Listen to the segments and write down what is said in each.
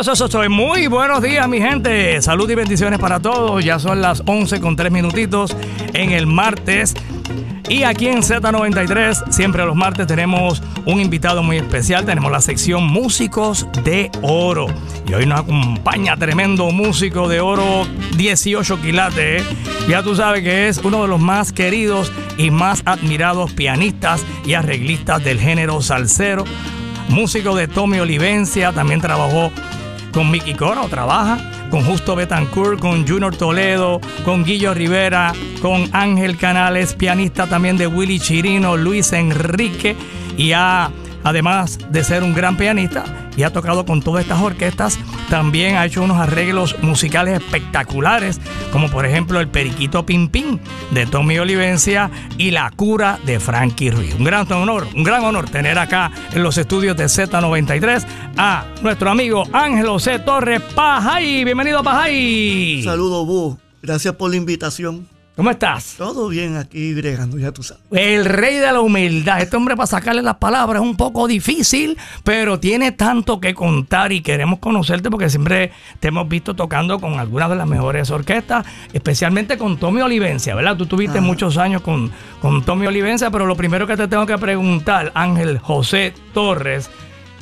Eso. Muy buenos días, mi gente. Salud y bendiciones para todos. Ya son las 11 con 3 minutitos en el martes. Y aquí en Z93, siempre los martes tenemos un invitado muy especial. Tenemos la sección Músicos de Oro. Y hoy nos acompaña tremendo músico de oro, 18 quilates. Ya tú sabes que es uno de los más queridos y más admirados pianistas y arreglistas del género salsero. Músico de Tommy Olivencia, también trabajó con Mickey Coro, trabaja con Justo Betancourt, con Junior Toledo, con Guillo Rivera, con Ángel Canales, pianista también de Willy Chirino, Luis Enrique, y ha, además de ser un gran pianista, y ha tocado con todas estas orquestas, también ha hecho unos arreglos musicales espectaculares, como por ejemplo el Periquito Pim Pim de Tommy Olivencia y La Cura de Frankie Ruiz. Un gran honor, un gran honor tener acá en los estudios de Z93 a nuestro amigo Ángelo C. Torres Pajay. Bienvenido Pajay. Saludos, Bu. Gracias por la invitación. ¿Cómo estás? Todo bien aquí bregando, ya tú sabes. El rey de la humildad. Este hombre para sacarle las palabras es un poco difícil, pero tiene tanto que contar y queremos conocerte porque siempre te hemos visto tocando con algunas de las mejores orquestas, especialmente con Tommy Olivencia, ¿verdad? Tú tuviste Ajá. muchos años con, con Tommy Olivencia, pero lo primero que te tengo que preguntar, Ángel José Torres,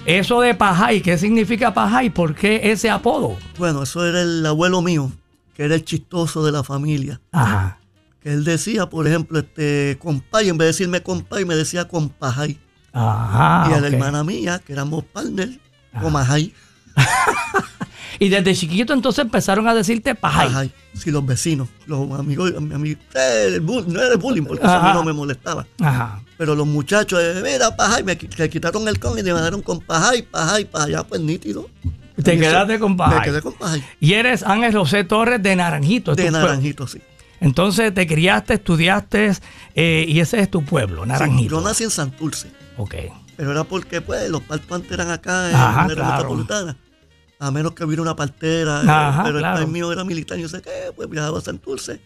eso de Pajay, ¿qué significa Pajay? ¿Por qué ese apodo? Bueno, eso era el abuelo mío, que era el chistoso de la familia. Ajá. Que él decía, por ejemplo, este compay, en vez de decirme compay, me decía compajay. Ajá. y a la hermana mía, que éramos partners, comajay. Y desde chiquito entonces empezaron a decirte Pajay. Pajay. Sí, los vecinos, los amigos, mi amigo, eh, no era bullying, porque eso a mí no me molestaba. Ajá. Pero los muchachos, eh, mira, pajay, me quitaron el con y me mandaron con pajay, pajay, pajay, ah, pues nítido. Te quedaste con Me Pajay. quedé con pajay. Y eres Ángel José Torres de Naranjito. De naranjito, sí. Entonces te criaste, estudiaste eh, y ese es tu pueblo, Sí, Naranjito. yo nací en Santurce, Ok. pero era porque pues los partos eran acá en Ajá, la claro. metropolitana. A menos que hubiera una partera, eh, Ajá, pero claro. el país mío era militar, yo sé qué, pues viajaba a Santurce.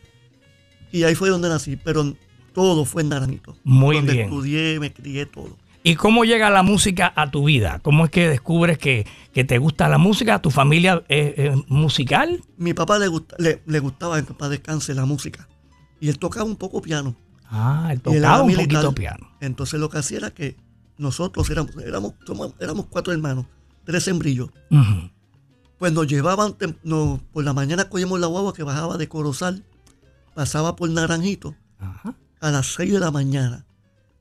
Y ahí fue donde nací, pero todo fue en Naranjito. Muy donde bien. estudié, me crié todo. ¿Y cómo llega la música a tu vida? ¿Cómo es que descubres que, que te gusta la música? ¿Tu familia es, es musical? Mi papá le, gusta, le, le gustaba en paz descanse la música. Y él tocaba un poco piano. Ah, él tocaba un militar. poquito piano. Entonces lo que hacía era que nosotros éramos, éramos, somos- éramos cuatro hermanos, tres hembrillos. Pues nos llevaban, por la mañana cogíamos la guagua que bajaba de Corozal, pasaba por Naranjito Ajá. a las 6 de la mañana.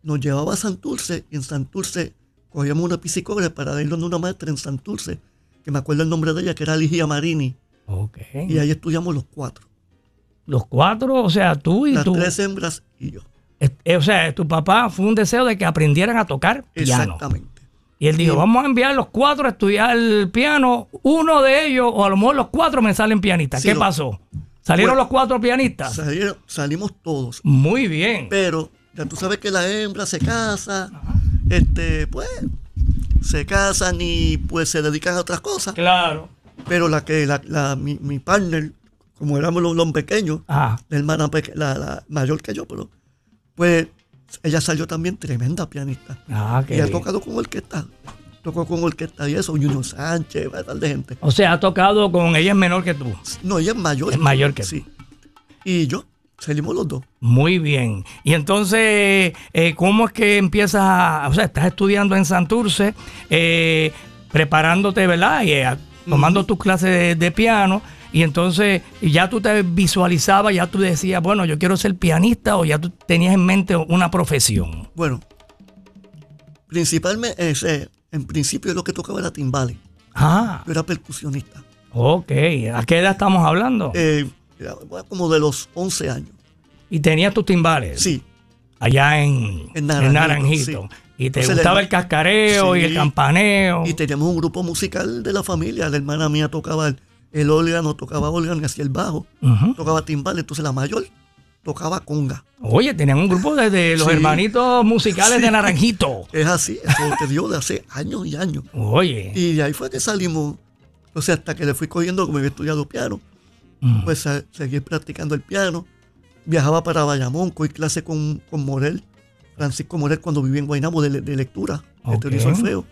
Nos llevaba a Santurce y en Santurce cogíamos una piscicobre para irnos de una maestra en Santurce, que me acuerdo el nombre de ella, que era Ligia Marini, Ok. y ahí estudiamos los cuatro, Los cuatro, o sea, tú y las tú. tres hembras y yo. o sea, tu papá fue un deseo de que aprendieran a tocar piano. Exactamente. Y él dijo, vamos a enviar los cuatro a estudiar el piano. Uno de ellos, o a lo mejor los cuatro me salen pianistas. Sí, ¿Qué pasó? ¿Salieron Bueno. los cuatro pianistas? Salieron- salimos todos, Muy bien. pero ya tú sabes que la hembra se casa, este, pues, se casan y pues se dedican a otras cosas. Claro. Pero la que, la, la- mi, mi partner, como éramos los, los pequeños, Ajá. la hermana peque- la, la mayor que yo, pero pues ella salió también tremenda pianista. Ah, qué y ha tocado con orquesta. Tocó con orquesta y eso, Junior Sánchez, de gente. O sea, ha tocado con ella es menor que tú. No, ella es mayor. Es mayor que Sí. Y yo, salimos los dos. Muy bien. Y entonces, eh, ¿cómo es que empiezas a, o sea, estás estudiando en Santurce, eh, preparándote, ¿verdad? Y eh, tomando tus clases de, de piano. Y entonces ya tú te visualizabas, ya tú decías, bueno, yo quiero ser pianista o ya tú tenías en mente una profesión. Bueno, principalmente, ese, en principio lo que tocaba era timbales. Ah, Yo era percusionista. ok. ¿A qué edad estamos hablando? Eh, como de los 11 años. Y tenías tus timbales. Sí, Allá en, En en Naranjito, sí. Y te Entonces, gustaba el cascareo y el campaneo. Y teníamos un grupo musical de la familia. La hermana mía tocaba el, el órgano, tocaba órgano y hacía el bajo. Tocaba timbal. Entonces la mayor tocaba conga. Oye, tenían un grupo de, de los Sí. hermanitos musicales de. Naranjito. Es así, eso te dio de hace años y años. Oye. Y de ahí fue que salimos. Entonces hasta que le fui cogiendo, como había estudiado piano, Mm. pues seguí practicando el piano. Viajaba para Bayamón, cogí clase con, con Morel, Francisco Morel, cuando vivía en Guaynabo de, le- de lectura, de teoría y solfeo.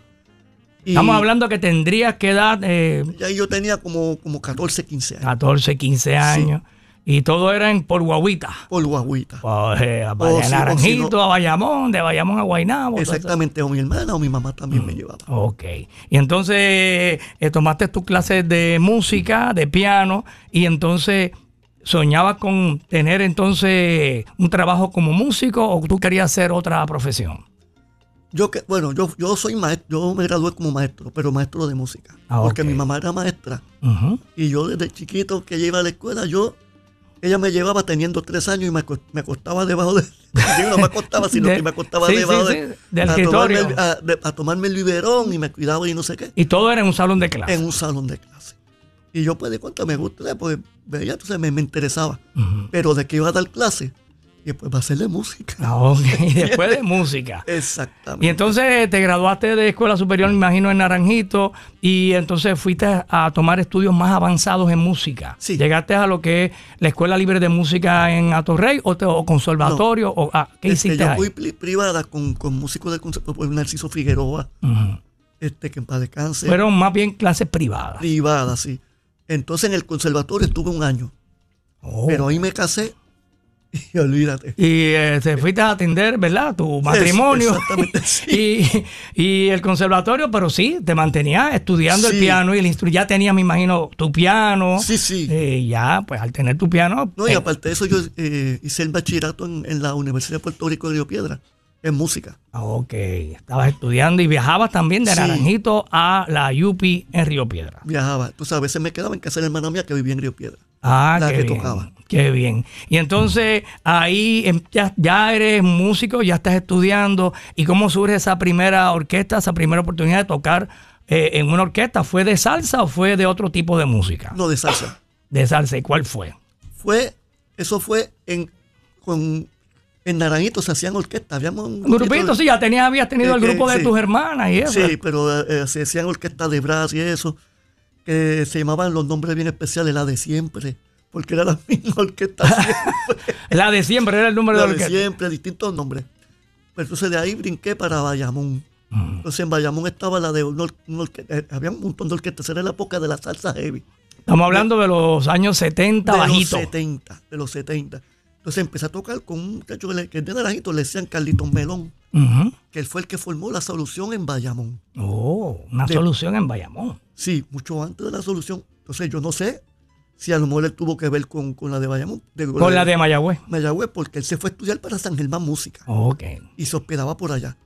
Y Estamos hablando que tendrías que edad eh, Ya yo tenía como, como 14, 15 años. 14, 15 años. Y todo era en por guaguita. Por guaguita. Eh, a O Naranjito, si no- a Bayamón, de Bayamón a Guaynabo. Exactamente, o mi hermana o mi mamá también me llevaba. Ok. Y entonces eh, tomaste tus clases de música, de piano, y entonces soñabas con tener entonces un trabajo como músico o tú querías hacer otra profesión. Yo que, bueno, yo, yo soy maestro, yo me gradué como maestro, pero maestro de música. Ah, porque mi mamá era maestra. Y yo desde chiquito que iba a la escuela, yo, ella me llevaba teniendo tres años y me, me acostaba debajo de, no me acostaba, sino De- que me acostaba sí, debajo sí, de, del a, tomarme, escritorio. a, de- a tomarme el biberón y me cuidaba y no sé qué, Y todo era en un salón de clase. en un salón de clase. Y yo pues de cuánto me gusta, pues veía, entonces me, me interesaba. Pero de que iba a dar clase, y después va a hacerle música. Ah, ok. Y después de música. Exactamente. Y entonces te graduaste de escuela superior, me imagino, en Naranjito, y entonces fuiste a tomar estudios más avanzados en música. Sí. ¿Llegaste a lo que es la Escuela Libre de Música en Atorrey o, te- o conservatorio? O, ah, ¿Qué Este, hiciste yo ahí? fui pri- privada con, con músicos del conservatorio, Narciso Figueroa, este, que en paz descanse. Fueron más bien clases privadas. privada, sí. Entonces en el conservatorio estuve un año, Oh. pero ahí me casé y olvídate. Y eh, te fuiste a atender, ¿verdad? Tu matrimonio. exactamente, sí. y, y el conservatorio, pero sí, te mantenías estudiando el piano y el ya tenías, me imagino, tu piano. Sí, sí. Eh, ya, pues al tener tu piano. No, y aparte de eso, yo eh, hice el bachillerato en, en la Universidad de Puerto Rico de Río Piedra, en música. Ah, Ok, estabas estudiando y viajabas también de Sí. Naranjito a la UPI en Río Piedra. Viajaba. Entonces a veces me quedaba en casa de la hermana mía que vivía en Río Piedra. Ah, La qué que bien, tocaba. Qué bien. Y entonces ahí em- ya, ya eres músico, ya estás estudiando. ¿Y cómo surge esa primera orquesta, esa primera oportunidad de tocar eh, en una orquesta? ¿Fue de salsa o fue de otro tipo de música? No de salsa. De salsa. ¿Y cuál fue? Fue, eso fue en, con, en Naranjito se hacían orquestas. Habíamos un grupito, sí, ya tenías, habías tenido Eh, el grupo de sí. tus hermanas y eso. Sí, pero eh, se hacían orquestas de brass y eso, que se llamaban los nombres bien especiales, la de siempre, porque era la misma orquesta siempre, La de siempre era el número la de de orquesta. siempre, distintos nombres. Pero entonces de ahí brinqué para Bayamón. Mm. Entonces en Bayamón estaba la de una or- una orque- eh, había un montón de orquestas, era la época de la salsa heavy, Estamos hablando de los años 70, de bajito. los 70, de los 70. Entonces empecé a tocar con un muchacho que es de Naranjito, le decían Carlitos Melón, que él fue el que formó la solución en Bayamón. Oh, una De- solución en Bayamón. Sí, mucho antes de la solución. Entonces yo no sé si a lo mejor él tuvo que ver con, con la de Bayamón. de- Con la de Mayagüez. Mayagüez, porque él se fue a estudiar para San Germán Música Ok. y se hospedaba por allá.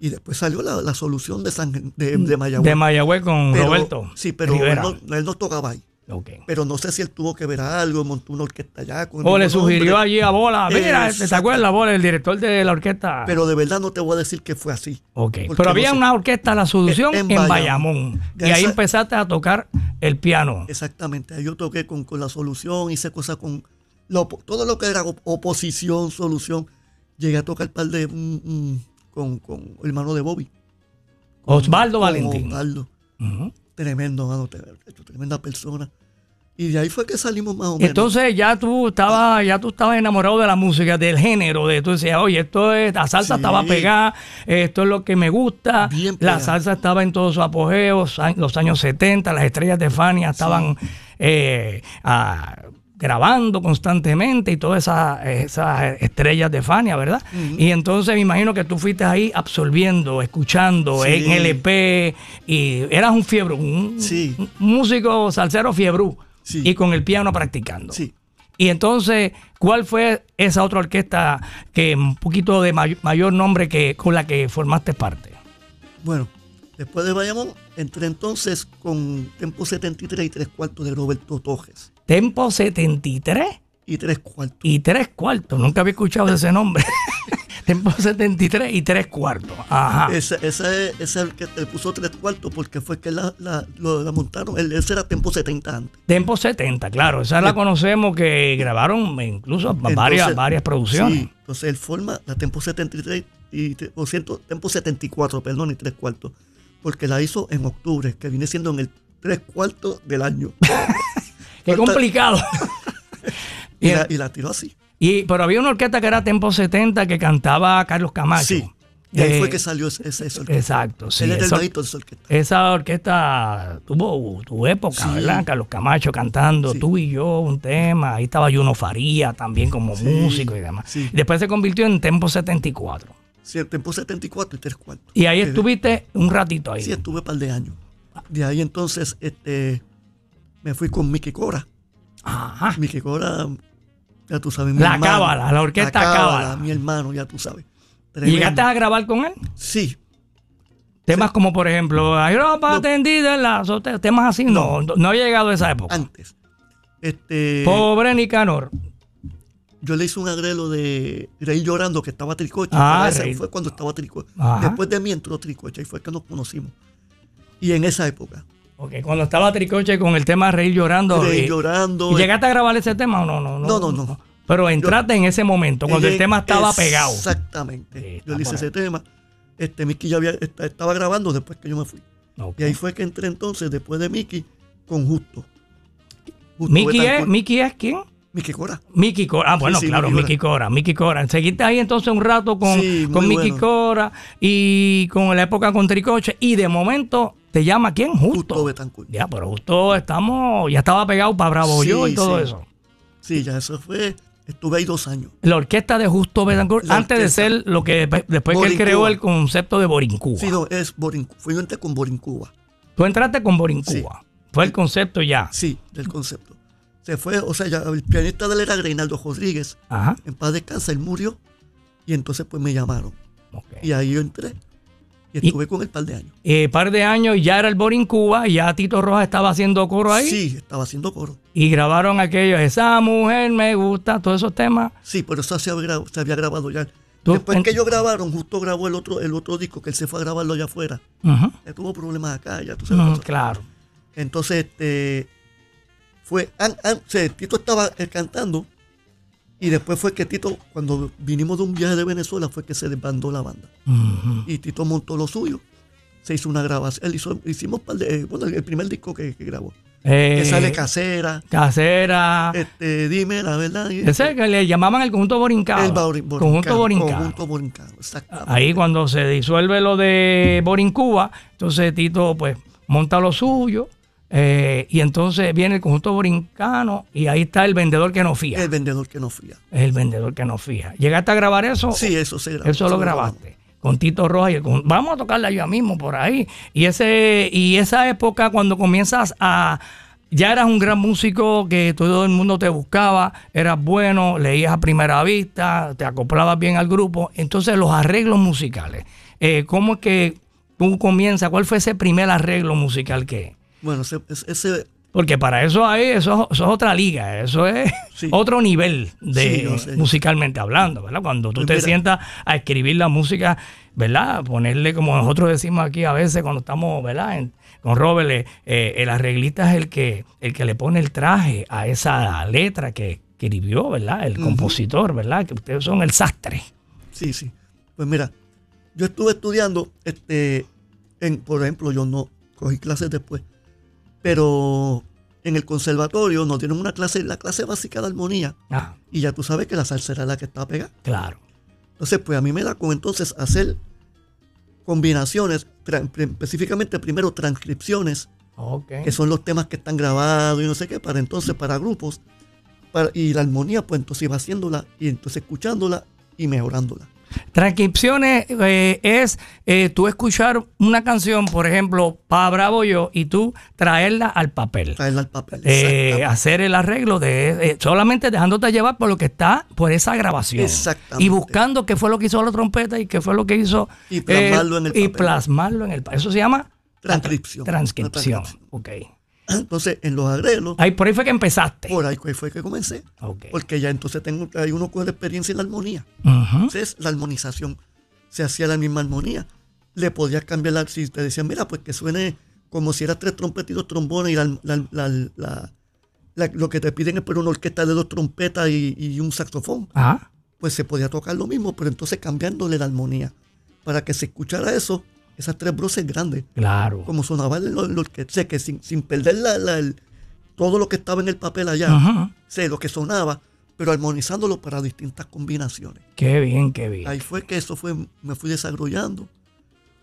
Y después salió la, la solución de, San, de, de Mayagüez. De Mayagüez con Pero- Roberto. Sí, pero él Rivera. no, él no tocaba ahí. Ok. Pero no sé si él tuvo que ver algo, montó una orquesta allá. Con O le sugirió allí a Bola, mira, Exacto. ¿te acuerdas, Bola, el director de la orquesta? Pero de verdad no te voy a decir que fue así. ok. Pero había no sé. una orquesta, La Solución, en, En- en Bayamón. De Y ahí empezaste a tocar el piano. Exactamente. Yo toqué con, con la solución, hice cosas con opo- todo lo que era op- oposición, solución. Llegué a tocar par de un- un- con, con el hermano de Bobby. Osvaldo Valentín. Osvaldo. Tremendo, mano, tre- tremenda persona. Y de ahí fue que salimos más o menos. Entonces ya tú estabas, ya tú estabas enamorado de la música, del género, de tú decías, oye, esto es, la salsa Sí. estaba pegada, esto es lo que me gusta. Bien la salsa estaba en todo su apogeo, los años 70, las estrellas de Fania estaban eh, ah, grabando constantemente y todas esas, esas estrellas de Fania, ¿verdad? Y entonces me imagino que tú fuiste ahí absorbiendo, escuchando Sí. en LP y eras un fiebre, un, Sí. un músico salsero fiebrú Sí. y con el piano practicando. Sí. Y entonces, ¿cuál fue esa otra orquesta que un poquito de may- mayor nombre que con la que formaste parte? Bueno, después de Bayamón, entré entonces con Tempo 73 y tres cuartos de Roberto Tojes. Tempo 73 Y tres cuartos. y 3 cuartos. Nunca había escuchado ese nombre. Tempo 73 y 3 cuartos. Ajá. Ese, ese, ese es el que puso tres cuartos porque fue que la, la, lo- la montaron. Ese era Tempo 70 antes. Tempo 70, claro. Esa la conocemos que grabaron incluso varias, Entonces, varias producciones. Sí, entonces él forma la Tempo 73 y, o ciento- Tempo 74, perdón, y tres cuartos. Porque la hizo en octubre, que viene siendo en el tres cuartos del año. Qué complicado. Y la, y la tiró así. y- pero había una orquesta que era Tempo 70 que cantaba Carlos Camacho. Sí. Y ahí Eh, fue que salió ese, ese, esa orquesta. Exacto, sí. Él de esa orquesta. esa orquesta tuvo tu época, Sí. ¿verdad? Carlos Camacho cantando, Sí. tú y yo, un tema. Ahí estaba Juno Faría también como Sí, músico y demás. sí. Y después se convirtió en Tempo 74. Sí, el tiempo 74 y 3 cuartos. Y ahí Eh, estuviste un ratito ahí. Sí, estuve un par de años. De ahí entonces este, me fui con Mickey Cora. Ajá. Mickey Cora, ya tú sabes, mi La hermano. Cábala, la orquesta La Cábala. Mi hermano, ya tú sabes. ¿Y Tremendo. llegaste a grabar con él? Sí, Temas como, por ejemplo, Hay ropa No. tendida en la azotea. Temas así, no, no, no ha llegado a esa época. antes. Este, Pobre Nicanor. yo le hice un arreglo de Rey Llorando que estaba Tricoche. Ah, ese fue cuando estaba Tricoche. Después de mí entró Tricoche y fue que nos conocimos. Y en esa época, Ok, cuando estaba Tricoche con el tema Reír Llorando. Rey eh, Llorando. ¿Y llegaste a grabar ese tema o no? No, No, no, no. Pero entraste en ese momento, cuando el tema estaba pegado. Exactamente. Yo le hice ese tema. Este, Mickey ya había, estaba grabando después que yo me fui. Y ahí fue que entré entonces, después de Mickey, con Justo. Justo ¿Mickey es. ¿Mickey es quién? Mickey Cora. Mickey Cora. Ah, bueno, sí, claro, Mickey Cora. Mickey Cora. Seguiste ahí entonces un rato con, Sí, con Mickey bueno. Cora y con la época con Tricoche. Y de momento te llama quién? Justo. Justo Betancourt. Ya, pero justo estamos, ya estaba pegado para Bravo Sí, Yo y todo sí. eso. Sí, ya eso fue. Estuve ahí dos años. La orquesta de Justo Betancourt, La antes de ser lo que después que él creó el concepto de Borincuba. Sí, no, es Borincuba. Fui yo entré con Borincuba. Tú entraste con Borincuba. Fue el concepto ya. Sí, del concepto. Se fue, o sea, ya el pianista de él era Reinaldo Rodríguez. Ajá. En paz descansa, él murió. Y entonces pues me llamaron. Y ahí yo entré. Y Y- estuve con él par de años. Eh, par de años ya era el Borincuba, ya Tito Rojas estaba haciendo coro ahí. Sí, estaba haciendo coro. Y grabaron aquellos, esa mujer me gusta, todos esos temas. Sí, pero eso se había, se había grabado ya. Tú- Después que ellos grabaron, justo grabó el otro, el otro disco que él se fue a grabarlo allá afuera. Ujú. Él tuvo problemas acá, ya tú sabes. Cosas. claro. Entonces, este, fue, an- an- o sea, Tito estaba eh, cantando y después fue que Tito, cuando vinimos de un viaje de Venezuela, fue que se desbandó la banda. Y Tito montó lo suyo. Se hizo una grabación. Él hizo, hicimos par de- bueno, el primer disco que, que grabó. Eh, que sale casera. Casera. Este, dime la verdad. Ese que le llamaban el conjunto borincano. el Bori- Borincano, Conjunto borincano. Conjunto borincano, exactamente. Ahí cuando se disuelve lo de Borincuba, entonces Tito pues monta lo suyo eh, y entonces viene el conjunto borincano y ahí está el vendedor que no fía. El vendedor que no fía. El vendedor que no fija. ¿Llegaste a grabar eso? Sí, eso se grabó. Eso lo grabamos. grabaste. Con Tito Rojas y el conjunto. Vamos a tocarla ya mismo por ahí. Y ese, y esa época cuando comienzas a. Ya eras un gran músico que todo el mundo te buscaba, eras bueno, leías a primera vista, te acoplabas bien al grupo. Entonces, los arreglos musicales. eh, ¿Cómo es que tú comienzas? ¿Cuál fue ese primer arreglo musical que.? Bueno, ese, ese- Porque para eso hay, eso, eso es otra liga, eso es Sí. otro nivel de Sí, musicalmente hablando, ¿verdad? Cuando tú Pues te mira. sientas a escribir la música, ¿verdad? Ponerle como nosotros decimos aquí a veces cuando estamos, ¿verdad? En- con Robert, eh, eh, el arreglista es el que, el que le pone el traje a esa letra que escribió, ¿verdad? El compositor, ¿verdad? Que ustedes son el sastre. sí, sí. Pues mira, yo estuve estudiando, este, en, por ejemplo, yo no cogí clases después, pero en el conservatorio nos dieron una clase, la clase básica de armonía, Ah, y ya tú sabes que la salsa era la que estaba pegada. claro. Entonces, pues a mí me da con entonces hacer combinaciones, específicamente primero transcripciones, que son los temas que están grabados y no sé qué, para entonces para grupos, para, y la armonía, pues entonces iba haciéndola y entonces escuchándola y mejorándola. Transcripciones eh, es eh, tú escuchar una canción, por ejemplo, para Bravo Yo, y tú traerla al papel. Traerla al papel. Eh, hacer el arreglo de eh, solamente dejándote llevar por lo que está por esa grabación Exactamente. y buscando qué fue lo que hizo la trompeta y qué fue lo que hizo Y plasmarlo en el y papel. plasmarlo en el papel. Eso se llama Transcripción. Transcripción. Transcripción. Ok. Entonces, en los arreglos, Ahí por ahí fue que empezaste. por ahí fue que comencé. Ok. Porque ya entonces tengo, hay uno con experiencia en la armonía. Entonces, la armonización se hacía la misma armonía. Le podías cambiar la. Si te decían, mira, pues que suene como si era tres trompetas y dos trombones y la- la- la- la- la- lo que te piden es por una orquesta de dos trompetas y, y un saxofón. Ajá. Pues se podía tocar lo mismo, pero entonces cambiándole la armonía. Para que se escuchara eso, esas tres voces grandes, Claro. como sonaba. O sea, que sin, sin perder la- la- el- todo lo que estaba en el papel allá, Ajá. sé lo que sonaba, pero armonizándolo para distintas combinaciones. Qué bien, qué bien. Ahí fue que eso fue, me fui desarrollando.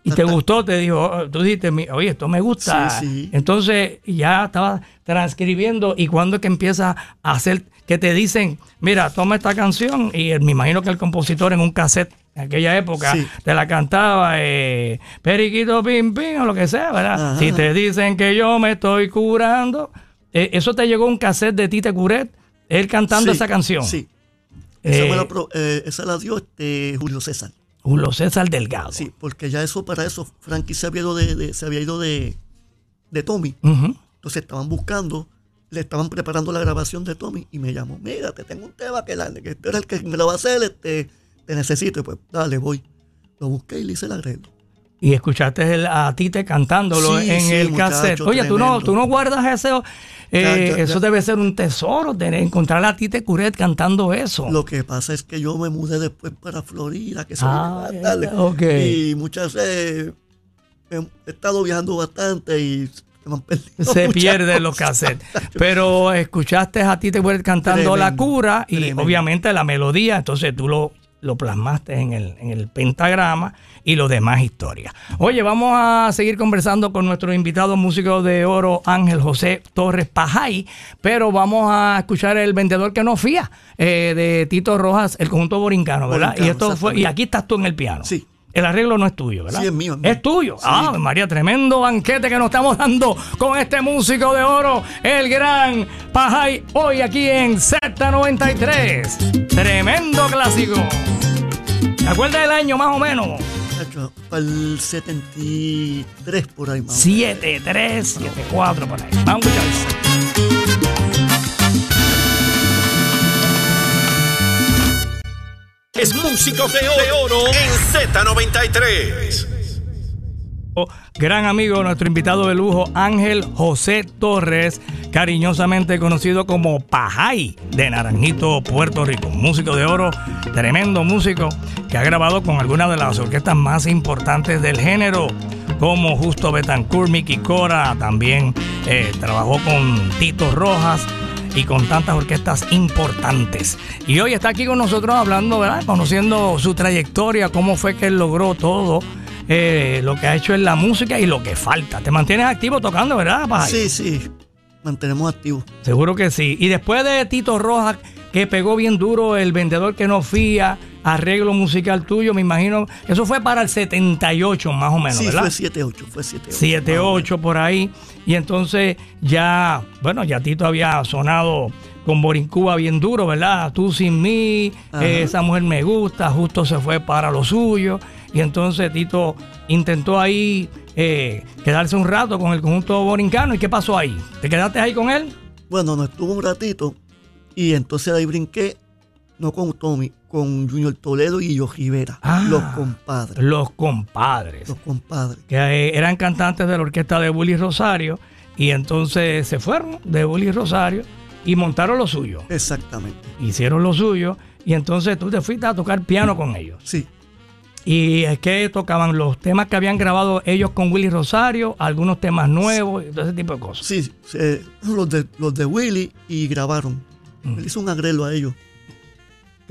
Y te gustó, te dijo, oh, tú dijiste, oye, esto me gusta. Sí, sí. Entonces ya estaba transcribiendo y cuando es que empieza a hacer, que te dicen, mira, toma esta canción y me imagino que el compositor en un cassette en aquella época Sí. te la cantaba eh, Periquito Pim Pim o lo que sea, ¿verdad? Ajá. Si te dicen que yo me estoy curando, eh, eso te llegó un cassette de Tite Curet, él cantando Sí, esa canción. Sí. Esa, Eh, me la, pro- eh, esa la dio este Julio César. Julio César Delgado. Sí, porque ya eso, para eso, Frankie se había ido de, de- se había ido de, de Tommy. Entonces estaban buscando, le estaban preparando la grabación de Tommy y me llamó, mira, te tengo un tema que, la, que este era el que me lo va a hacer, este, te necesito. Pues, dale, voy. Lo busqué y le hice el arreglo. Y escuchaste el- a Tite cantándolo Sí, en sí, el muchacho, cassette. Oye, tú no, tú no guardas ese. eh, Ya, ya, eso ya. debe ser un tesoro, tener, encontrar a Tite Curet cantando eso. Lo que pasa es que yo me mudé después para Florida, que se Ah, me tarde. ok. Y muchas veces he estado viajando bastante y se me han perdido. se muchas pierden los cassettes. Pero escuchaste a Tite Curet cantando La Cura y tremendo. obviamente la melodía, entonces tú lo, lo plasmaste en el, en el pentagrama y lo demás historia. Oye, vamos a seguir conversando con nuestro invitado músico de oro, Ángel José Torres Pajay, pero vamos a escuchar el vendedor que no fía eh, de Tito Rojas, el conjunto borincano, ¿verdad? Borincano, y esto fue, y aquí estás tú en el piano. Sí. El arreglo no es tuyo, ¿verdad? Sí, es mío, es mío. Es tuyo. Sí. Ah, María, tremendo banquete que nos estamos dando con este músico de oro, el gran Pajay, hoy aquí en Z93. Tremendo clásico. ¿Te acuerdas del año más o menos? Para el 73 por ahí más. o menos. 73, 74 por ahí. Vamos a escuchar Es músico de oro, de oro en Z93. Gran amigo, nuestro invitado de lujo, Ángel José Torres, cariñosamente conocido como Pajay de Naranjito, Puerto Rico. Músico de oro, tremendo músico que ha grabado con algunas de las orquestas más importantes del género, como Justo Betancourt, Mickey Cora, también eh, trabajó con Tito Rojas y con tantas orquestas importantes. Y hoy está aquí con nosotros hablando, ¿verdad? Conociendo su trayectoria, cómo fue que él logró todo, eh, lo que ha hecho en la música y lo que falta. Te mantienes activo tocando, ¿verdad, Pajay? Sí, sí. Mantenemos activos. Seguro que sí. Y después de Tito Rojas, que pegó bien duro el vendedor que no fía, arreglo musical tuyo, me imagino, eso fue para el 78 más o menos, sí, ¿verdad? fue 7-8, fue 7-8. 7, 8 por ahí. Y entonces ya, bueno, ya Tito había sonado con Borincuba bien duro, ¿verdad? Tú sin mí, eh, esa mujer me gusta, justo se fue para lo suyo. Y entonces Tito intentó ahí eh, quedarse un rato con el conjunto borincano. ¿Y qué pasó ahí? ¿Te quedaste ahí con él? Bueno, no estuvo un ratito y entonces ahí brinqué, no con Tommy, con Junior Toledo y yo Rivera, Ah. los compadres. Los compadres. Los compadres. que eh, eran cantantes de la orquesta de Willy Rosario y entonces se fueron de Willy Rosario y montaron lo suyo, Exactamente. hicieron lo suyo y entonces tú te fuiste a tocar piano con ellos. Sí. Y es que tocaban los temas que habían grabado ellos con Willy Rosario, algunos temas nuevos y todo ese tipo de cosas. Sí, se- los, de, los de Willy y grabaron. Mm. Él hizo un arreglo a ellos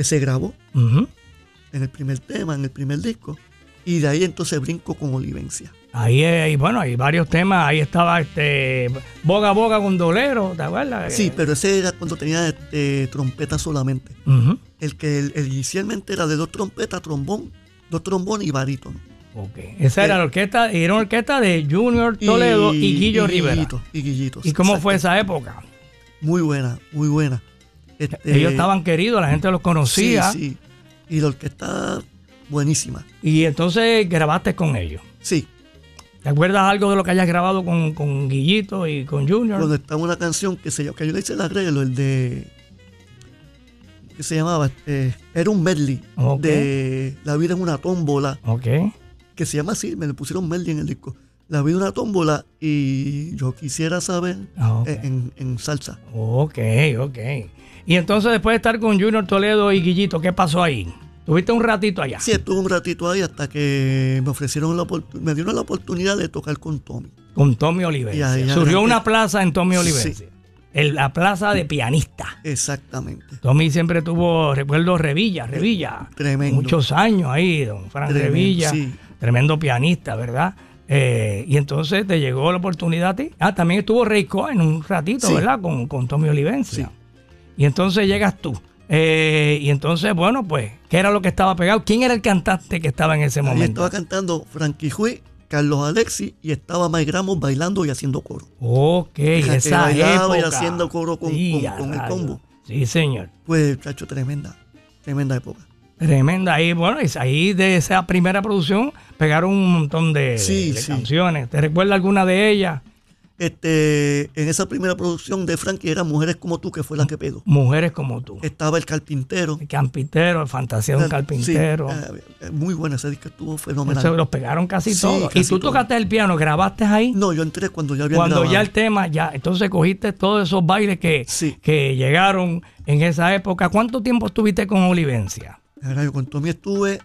que se grabó en el primer tema, en el primer disco. Y de ahí entonces brinco con Olivencia. Ahí hay, bueno, hay varios temas, ahí estaba este Boga a Boga con Dolero, ¿te acuerdas? Sí, pero ese era cuando tenía este, trompeta solamente. El que el- el inicialmente era de dos trompetas, trombón, dos trombones y barítono. Ok. Esa era la orquesta, era una orquesta de Junior Toledo y, Guillo Rivera. Guillito, y Guillito, ¿Y cómo fue esa época? Muy buena, muy buena. Este, Ellos estaban queridos, la gente los conocía. Sí, sí. Y la orquesta buenísima. Y entonces grabaste con ellos. Sí. ¿Te acuerdas algo de lo que hayas grabado con, con Guillito y con Junior? Cuando estaba una canción que se que yo le hice el arreglo, el de que se llamaba este, era un medley de La vida en una tómbola, Ok. que se llama así, me le pusieron medley en el disco. La vida en una tómbola y yo quisiera saber Ah, eh, en, en salsa. Ok, ok. Y entonces después de estar con Junior Toledo y Guillito, ¿qué pasó ahí? ¿Tuviste un ratito allá? Sí, estuve un ratito ahí hasta que me ofrecieron la me dieron la oportunidad de tocar con Tommy. Con Tommy Olivencia. Surgió arranqué. una plaza en Tommy Olivencia. Sí. la plaza de pianista. Exactamente. Tommy siempre tuvo, recuerdo, Revilla, Revilla. Tremendo. Muchos años ahí, don Fran Tremendo, Revilla. sí. Tremendo pianista, ¿verdad? Eh, y entonces te llegó la oportunidad a ti. Ah, también estuvo Ray Cohen un ratito, Sí. ¿verdad? Con, con Tommy Olivencia. Sí. Y entonces llegas tú. Eh, y entonces, bueno, pues, ¿qué era lo que estaba pegado? ¿Quién era el cantante que estaba en ese Ahí momento? estaba cantando Frankie Hui, Carlos Alexi y estaba Mike Ramos bailando y haciendo coro. Ok, esa bailaba y haciendo coro con- con- a con el combo. Sí, señor. Pues, chacho, tremenda, tremenda época. Tremenda. Ahí, bueno, ahí de esa primera producción pegaron un montón de, Sí, de sí. canciones. ¿Te recuerdas alguna de ellas? Este, en esa primera producción de Frankie era Mujeres como tú, que fue la que pegó. Mujeres como tú. Estaba el carpintero. El carpintero, Fantasía de un carpintero. Sí, eh, eh, muy buena, ese disco estuvo fenomenal. los pegaron casi Sí, todos. Y tú tocaste el piano, grabaste ahí. No, yo entré cuando ya había Cuando grabado. ya el tema, ya, entonces cogiste todos esos bailes que, Sí. que llegaron en esa época. ¿Cuánto tiempo estuviste con Olivencia? Ahora, yo con Tommy estuve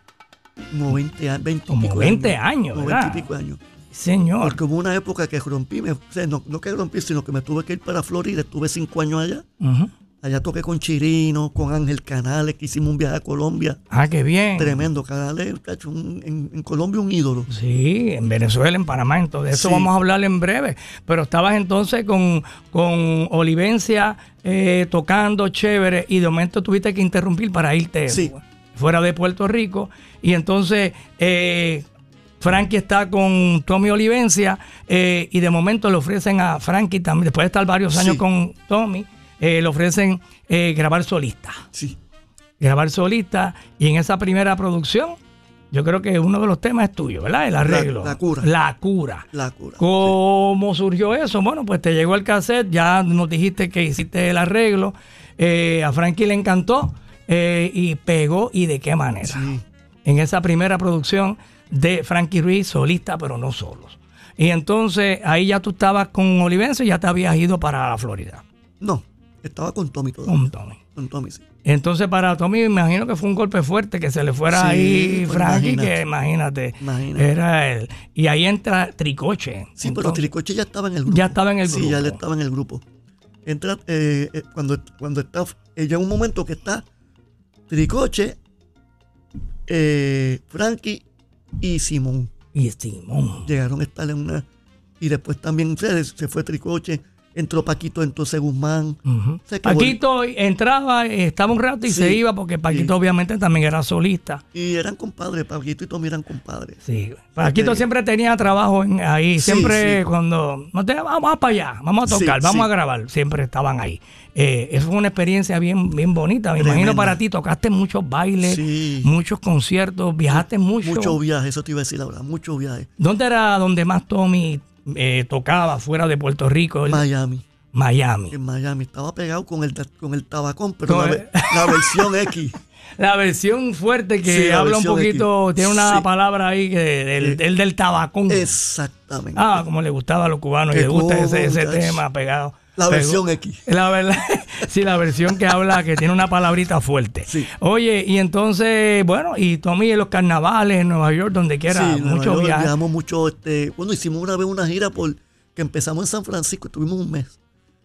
como 20 años. 20 y Como pico 20 años, Como ¿verdad? 20 y pico años. Señor. Porque hubo una época que rompí, me- o sea, no, no que rompí, sino que me tuve que ir para Florida. Estuve cinco años allá. Allá toqué con Chirino, con Ángel Canales, que hicimos un viaje a Colombia. Ah, qué bien. Tremendo. Canales, cacho, un- en, en Colombia un ídolo. Sí, en Venezuela, en Panamá, entonces de eso Sí. vamos a hablar en breve. Pero estabas entonces con, con Olivencia eh, tocando chévere y de momento tuviste que interrumpir para irte Sí. Fuera de Puerto Rico. Y entonces eh, Frankie está con Tommy Olivencia eh, y de momento le ofrecen a Frankie también, después de estar varios años Sí. con Tommy, eh, le ofrecen eh, grabar solista Sí. grabar solista y en esa primera producción yo creo que uno de los temas es tuyo, ¿verdad? El arreglo. la cura. La cura. La cura. ¿Cómo surgió eso? Bueno, pues te llegó el cassette, ya nos dijiste que hiciste el arreglo, eh, a Frankie le encantó eh, y pegó y de qué manera. Sí. En esa primera producción de Frankie Ruiz, solista, pero no solos. Y entonces ahí ya tú estabas con Olivense y ya te habías ido para la Florida No, estaba con Tommy todo. con Tommy. Con Tommy, sí. Entonces para Tommy me imagino que fue un golpe fuerte que se le fuera Sí, ahí pues, Frankie, imagínate. que imagínate, Imagínate. era él. Y ahí entra Tricoche. Sí, pero Tricoche ya estaba en el grupo. Ya estaba en el Sí, ya grupo. estaba en el grupo. Entra, eh, eh, cuando, cuando está, eh, llega un momento que está Tricoche, eh, Frankie y Simón. Y Simón. Llegaron a estar en una. Y después también se, se fue Tricoche, entró Paquito, entonces Guzmán. Paquito entraba, estaba un rato y Sí, se iba porque Paquito sí. obviamente también era solista. Y eran compadres, Paquito y Tommy eran compadres. Sí. Paquito Ok. siempre tenía trabajo en- ahí. Siempre cuando no te, vamos para allá, vamos a tocar, vamos a grabar. Siempre estaban ahí. Eh, eso fue una experiencia bien, bien bonita. Me imagino para ti, tocaste muchos bailes, Sí. muchos conciertos, viajaste mucho. Muchos viajes, eso te iba a decir ahora, muchos viajes. ¿Dónde era donde más Tommy eh, tocaba fuera de Puerto Rico? El- Miami. Miami. En Miami. Estaba pegado con el, con el tabacón, pero la, el- ve- la versión X. La versión fuerte que Sí, habla un poquito, tiene una Sí. palabra ahí que del, Sí. del, tabacón. Exactamente. Ah, como le gustaba a los cubanos y le gusta ese, ese tema pegado. La versión X. La verdad, sí, la versión que habla, que tiene una palabrita fuerte. Sí. Oye, y entonces, bueno, y Tommy en los carnavales en Nueva York, donde quiera, Sí, Nueva muchos York, viajes. viajamos mucho. Este, bueno, hicimos una vez una gira por que empezamos en San Francisco, estuvimos un mes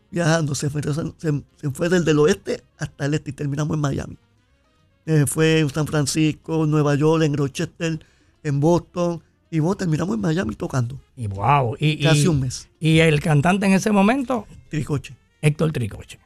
viajando. Se fue, se, se fue desde el oeste hasta el este y terminamos en Miami. Eh, fue en San Francisco, Nueva York, en Rochester, en Boston. Y bueno, terminamos en Miami tocando. Y wow. Y, y- Casi un mes. y el cantante en ese momento, Tricoche. Héctor Tricoche.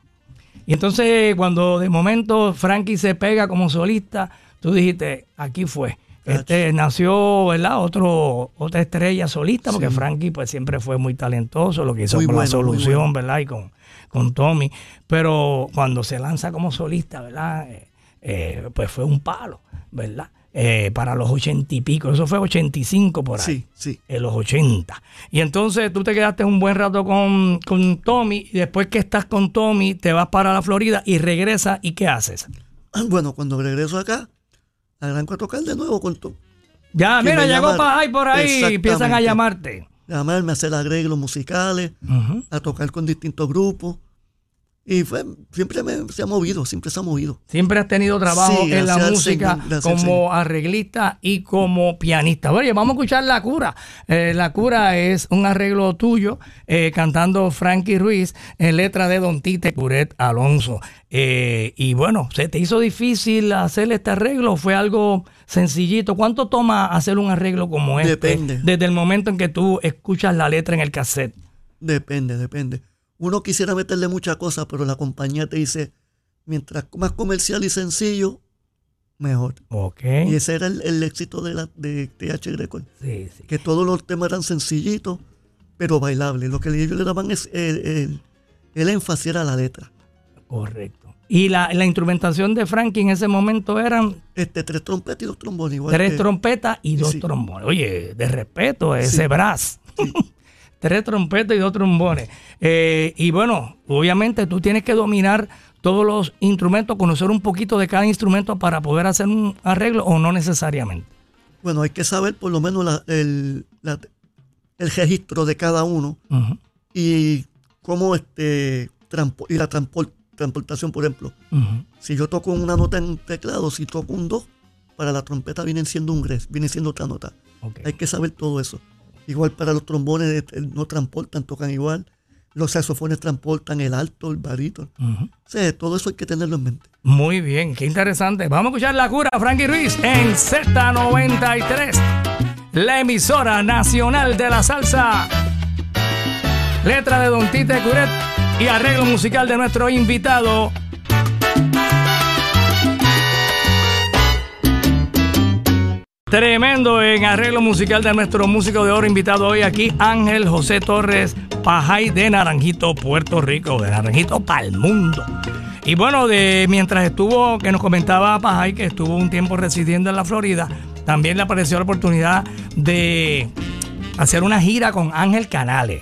Y entonces, cuando de momento Frankie se pega como solista, tú dijiste, aquí fue. Este nació, ¿verdad? Otro, otra estrella solista, porque Sí. Frankie pues siempre fue muy talentoso, lo que hizo Muy con la bueno, solución, bueno. ¿verdad? Y con, con Tommy. Pero cuando se lanza como solista, ¿verdad? Eh, eh, pues fue un palo, ¿verdad? Eh, para los ochenta y pico, eso fue 85 por ahí Sí, sí. en los 80. Y entonces tú te quedaste un buen rato con, con Tommy y después que estás con Tommy te vas para la Florida y regresas y ¿qué haces? Ah, Bueno, cuando regreso acá, arranco a tocar de nuevo con todo. Ya, mira, llegó. Pajay por ahí y empiezan a llamarte. Llamarme a hacer arreglos musicales, Ujú. a tocar con distintos grupos. Y fue, siempre me- se ha movido, siempre se ha movido. Siempre has tenido trabajo Sí, en la música Señor, como arreglista y como pianista. Oye, vamos a escuchar La Cura. Eh, la Cura es un arreglo tuyo eh, cantando Frankie Ruiz en letra de Don Tite Curet Alonso. Eh, y bueno, ¿se te hizo difícil hacer este arreglo? ¿Fue algo sencillito? ¿Cuánto toma hacer un arreglo como este? Depende. Desde el momento en que tú escuchas la letra en el cassette. Depende, depende. Uno quisiera meterle muchas cosas, pero la compañía te dice, mientras más comercial y sencillo, mejor. Ok. Y ese era el, el éxito de, la, de TH Record. Sí, sí. Que todos los temas eran sencillitos, pero bailables. Lo que ellos le daban es el, el- el énfasis era la letra. Correcto. Y la, la instrumentación de Frankie en ese momento eran Este, tres trompetas y dos trombones. Igual tres que- trompetas y dos sí. trombones. Oye, de respeto, ese brass. Tres trompetas y dos trombones. Eh, y bueno, obviamente tú tienes que dominar todos los instrumentos, conocer un poquito de cada instrumento para poder hacer un arreglo o no necesariamente. Bueno, hay que saber por lo menos la- el, la- el registro de cada uno y cómo este y la transpor- transportación, por ejemplo. Si yo toco una nota en teclado, si toco un do, para la trompeta viene siendo un gres, viene siendo otra nota. Hay que saber todo eso. Igual para los trombones eh, no transportan, tocan igual. Los saxofones transportan el alto, el barítono. Ujú. O sea, todo eso hay que tenerlo en mente. Muy bien, qué interesante. Vamos a escuchar la cura, Frankie Ruiz, en Z93, la emisora nacional de la salsa. Letra de Don Tite Curet y arreglo musical de nuestro invitado. Tremendo en arreglo musical de nuestro músico de oro invitado hoy aquí, Ángel José Torres Pajay de Naranjito, Puerto Rico, de Naranjito para el mundo. Y bueno, de mientras estuvo, que nos comentaba Pajay, que estuvo un tiempo residiendo en la Florida, también le apareció la oportunidad de hacer una gira con Ángel Canales.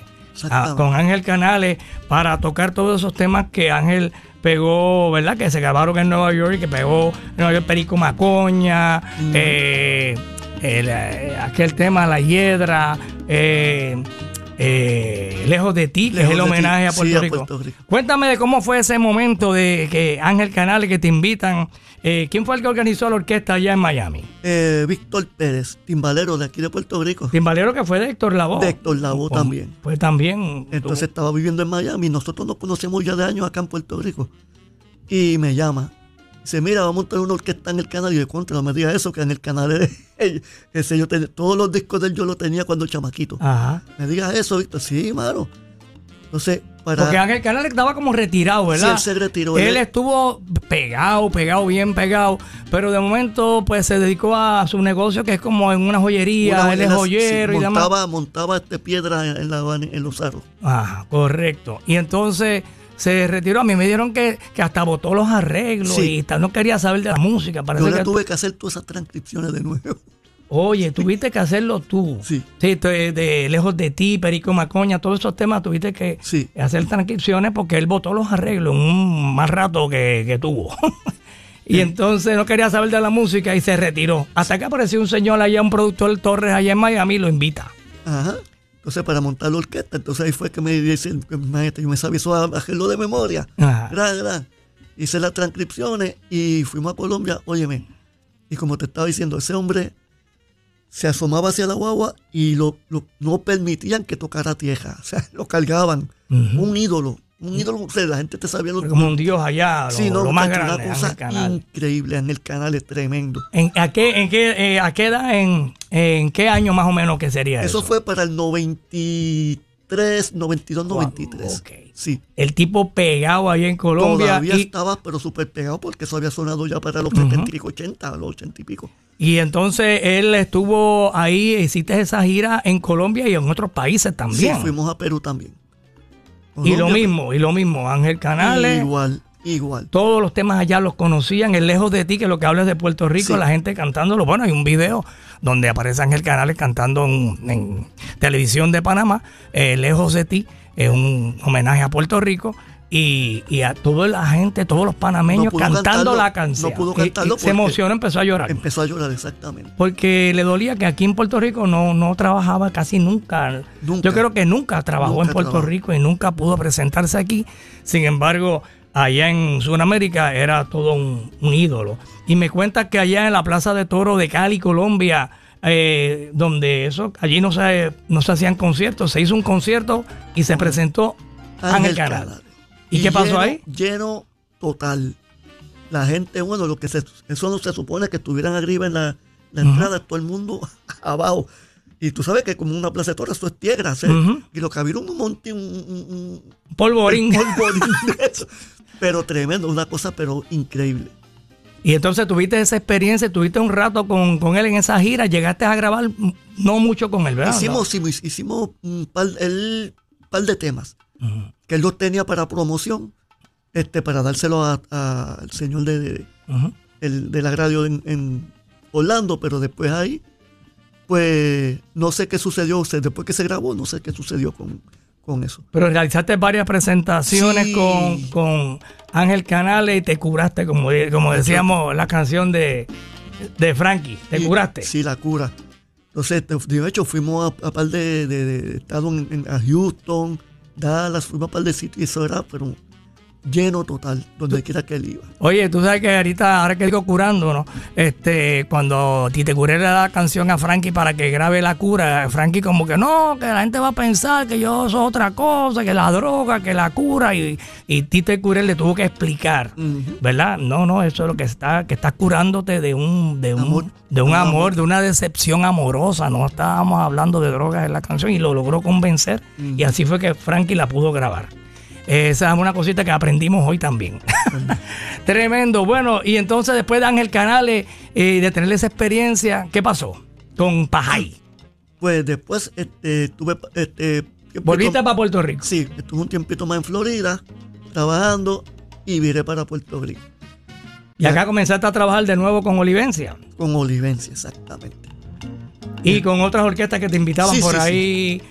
Ah, con Ángel Canales para tocar todos esos temas que Ángel pegó, ¿verdad? Que se grabaron en Nueva York y que pegó en Nueva York Perico Macoña, eh, el, eh, aquel tema La Hiedra, eh, eh, Lejos de ti, que Lejos es el ti, homenaje a sí. Puerto Rico. Cuéntame de cómo fue ese momento de que Ángel Canales, que te invitan. eh, ¿Quién fue el que organizó la orquesta allá en Miami? Eh, Víctor Pérez, timbalero de aquí de Puerto Rico. Timbalero que fue de Héctor Lavoe. De Héctor Lavoe Pues- también. Pues también. Entonces estaba viviendo en Miami. Nosotros nos conocemos ya de años acá en Puerto Rico. Y me llama. Dice, mira, vamos a montar una orquesta en el canal. Y yo, contra, no me digas eso, que en el canal es- ese yo tenía- todos los discos de él yo los tenía cuando chamaquito. Ajá. Me digas eso, Víctor. Sí, mano. Entonces, para... Porque Ángel Canales estaba como retirado, ¿verdad? Sí, él se retiró. Él Él- estuvo pegado, pegado, bien pegado, pero de momento pues se dedicó a su negocio que es como en una joyería, una él es joyero sí, y demás. montaba, montaba este piedra en, la, en los aros. Ajá, correcto. Y entonces se retiró. A mí me dieron que, que hasta votó los arreglos Sí. y tal, no quería saber de la música. Parece Yo le que- tuve que hacer todas esas transcripciones de nuevo. Oye, tuviste que hacerlo tú. Sí. de, de Lejos de ti, Perico Macoña, todos esos temas tuviste que Sí. hacer transcripciones porque él votó los arreglos en un más rato que, que tuvo. y entonces no quería saber de la música y se retiró. Hasta que apareció un señor allá, un productor Torres allá en Miami lo invita. Ajá. Entonces, para montar la orquesta, entonces ahí fue que me dicen, maestro, yo me sabía eso a hacerlo de memoria. Ajá. Gran, gran. Hice las transcripciones y fuimos a Colombia, óyeme. Y como te estaba diciendo, ese hombre se asomaba hacia la guagua y lo, lo- no permitían que tocara tierra. O sea, lo cargaban. Un ídolo. Un ídolo. O sea, la gente te sabía lo, Como un dios allá, lo, Sí, no, lo más grande, una cosa increíble. En el canal es tremendo. ¿En, a, qué, en, qué, eh, ¿A qué edad, en, en qué año más o menos que sería eso? Eso fue para el 93, 92, 93. ok. Sí. El tipo pegado allá en Colombia. Todavía y- estaba, pero súper pegado porque eso había sonado ya para los 70 y 80, los 80 y pico. Y entonces él estuvo ahí, hiciste esa gira en Colombia y en otros países también. Sí, fuimos a Perú también. Y lo mismo, y lo mismo, Ángel Canales. Igual, igual. Todos los temas allá los conocían, el Lejos de ti, que lo que habla es de Puerto Rico, Sí. la gente cantándolo. Bueno, hay un video donde aparece Ángel Canales cantando en, en televisión de Panamá, eh, Lejos de ti, es un homenaje a Puerto Rico. Y, y a toda la gente, todos los panameños No cantando cantarlo, la canción. no pudo Y- y cantarlo se emocionó, empezó a llorar. Empezó a llorar, exactamente. Porque le dolía que aquí en Puerto Rico no, no trabajaba casi nunca. Nunca. Yo creo que nunca trabajó Nunca en Puerto trabajó. Rico y nunca pudo presentarse aquí. Sin embargo, allá en Sudamérica era todo un, un ídolo. Y me cuenta que allá en la Plaza de Toro de Cali, Colombia, eh, donde eso, allí no se, no se hacían conciertos, se hizo un concierto y se presentó Ángel Canal. ¿Y qué pasó lleno- ahí? Lleno total. La gente, bueno, lo que se, eso no se supone que estuvieran arriba en la, la entrada, todo el mundo abajo. Y tú sabes que como una plaza de toros, eso es tierra. ¿sí? Y lo que había un monte, un, un- un- Polvorín. polvorín. Pero tremendo, una cosa pero increíble. Y entonces tuviste esa experiencia, tuviste un rato con, con él en esa gira, llegaste a grabar no mucho con él, ¿verdad? Hicimos, hicimos, hicimos un par, el, par de temas que él los tenía para promoción, este, para dárselo a- a- al señor de, el, de la radio en, en Orlando, pero después ahí, pues no sé qué sucedió, o sea, después que se grabó, no sé qué sucedió con, con eso. Pero realizaste varias presentaciones Sí. con, con Ángel Canales y te curaste, como, como decíamos la canción de, de Frankie. ¿Te Y- curaste? Sí, la cura. Entonces, de hecho, fuimos a, a par de, de, de estados en, en- a Houston, Dallas, fuimos a par de sitios y eso era, pero lleno total, donde quiera que él iba. Oye, tú sabes que ahorita, ahora que digo curando, ¿no? Este, cuando Tite Curé le da la canción a Frankie para que grabe la cura, Frankie como que no, que la gente va a pensar que yo soy otra cosa, que la droga, que la cura, y, y Tite Curé le tuvo que explicar. ¿verdad? No, no, eso es lo que está, que estás curándote de un, de un, Amor. de un Un amor, amor. de una decepción amorosa, no estábamos hablando de drogas en la canción y lo logró convencer, y así fue que Frankie la pudo grabar. Esa es una cosita que aprendimos hoy también. Tremendo. Bueno, y entonces después de Ángel Canales, eh, de tener esa experiencia, ¿qué pasó con Pajay? Pues después este, tuve... Este, Volviste para Puerto Rico. Sí, estuve un tiempito más en Florida, trabajando, y viré para Puerto Rico, Y acá comenzaste a trabajar de nuevo con Olivencia con Olivencia, exactamente. y con otras orquestas que te invitaban Sí, por sí, ahí.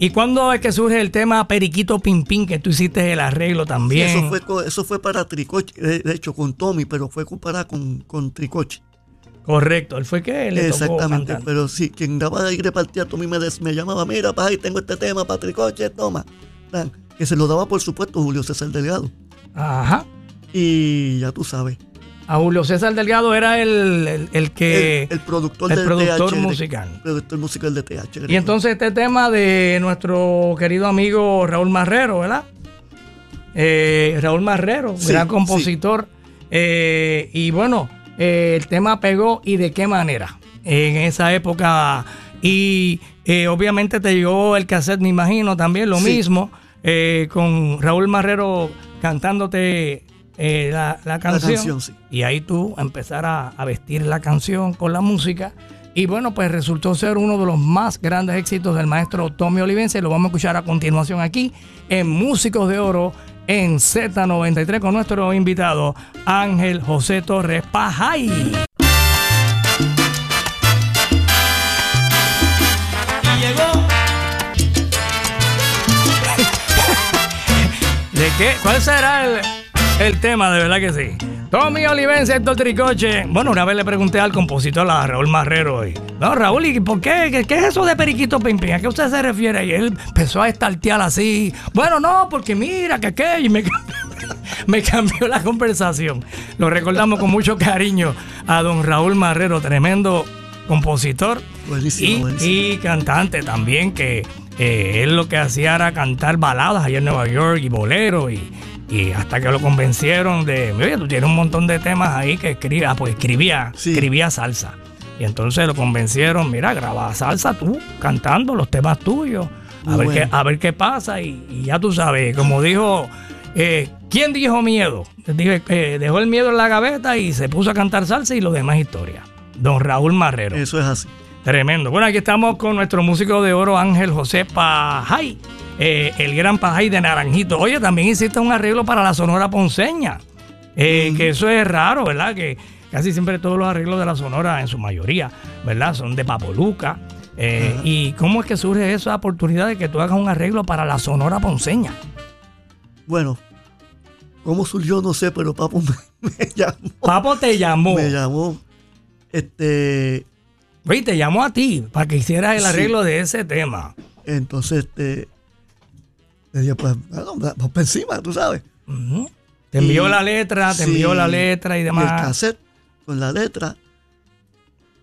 ¿Y cuándo es que surge el tema Periquito Pimpín, que tú hiciste el arreglo Sí, también? eso, fue, eso fue para Tricoche, de, de hecho con Tommy, pero fue comparada con, con Tricoche. Correcto, él fue que le Exactamente, pero sí, quien daba ahí repartía Tommy me, des- me llamaba, mira, pa, ahí tengo este tema para Tricoche, toma. Que se lo daba, por supuesto, Julio César Delgado. Ajá. Y ya tú sabes, A Julio César Delgado era el, el- el que... el, el productor del productor TH, de- musical. productor musical de TH. Y entonces este tema de nuestro querido amigo Raúl Marrero, ¿verdad? Eh, Raúl Marrero, Sí, gran compositor. Eh, y bueno, eh, el tema pegó y de qué manera en esa época. Y obviamente te llegó el cassette, me imagino, también lo Sí. mismo, con Raúl Marrero cantándote eh, la, la canción. canción, sí. Y ahí tú empezar a, a vestir la canción con la música. Y bueno, pues resultó ser uno de los más grandes éxitos del maestro Tommy Olivense. Lo vamos a escuchar a continuación aquí en Músicos de Oro en Z93 con nuestro invitado Ángel José Torres Pajay. ¿De qué? ¿Cuál será el, el tema? De verdad que sí. Tommy Olivense, Héctor Tricoche. Bueno, una vez le pregunté al compositor, a Raúl Marrero, hoy. No, Raúl, ¿y por qué? ¿Qué, qué es eso de Periquito Pimpín? ¿A qué usted se refiere? Y él empezó a estartear así. Bueno, no, porque mira, que qué. Y me, me cambió la conversación. Lo recordamos con mucho cariño a don Raúl Marrero, tremendo compositor Buenísimo, y, buenísimo. y cantante también, que eh, él lo que hacía era cantar baladas allá en Nueva York y boleros y, y hasta que lo convencieron de, oye, tú tienes un montón de temas ahí que escribía, pues escribía, Sí. escribía salsa. Y entonces lo convencieron, mira, graba salsa tú, cantando los temas tuyos, a, ver, Bueno. qué, a ver qué pasa y, y ya tú sabes, como dijo, eh, ¿quién dijo miedo? Dije, eh, dejó el miedo en la gaveta y se puso a cantar salsa y lo demás historia. Don Raúl Marrero. Eso es así. Tremendo. Bueno, aquí estamos con nuestro músico de oro Ángel José Pajay, eh, el gran Pajay de Naranjito. Oye, también hiciste un arreglo para la Sonora Ponceña, eh, que eso es raro, ¿verdad? Que casi siempre todos los arreglos de la Sonora, en su mayoría, ¿verdad? Son de Papoluca. Eh, Ajá. ¿Y cómo es que surge esa oportunidad de que tú hagas un arreglo para la Sonora Ponceña? Bueno, ¿Cómo surgió? No sé, pero Papo me, me llamó. Papo te llamó. Me llamó. Este, Oye, te llamó a ti para que hicieras el Sí. arreglo de ese tema. entonces, este, le dije, pues, bueno, vamos para encima, tú sabes. Te envió Y- la letra, te sí, envió la letra y el demás. cassette con la letra.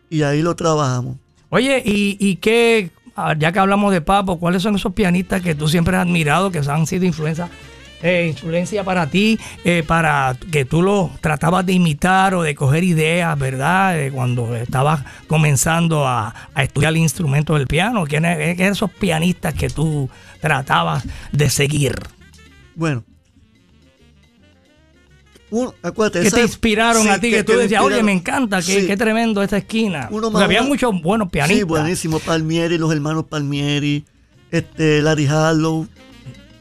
Y ahí lo trabajamos. Oye, ¿y, y qué, ah, ya que hablamos de Papo, cuáles son esos pianistas que tú siempre has admirado, que han sido influencia, eh, influencia para ti, eh, para que tú los tratabas de imitar o de coger ideas, ¿verdad? Eh, cuando estabas comenzando a, a estudiar el instrumento del piano, ¿quiénes eran esos pianistas que tú tratabas de seguir? Bueno. Uno, acuérdate, que te inspiraron sí, a ti, que, tú decías, oye, me encanta, qué, Sí. qué tremendo esta esquina. Uno más había uno- muchos buenos pianistas. Sí, buenísimo. Palmieri, los hermanos Palmieri, este, Larry Harlow.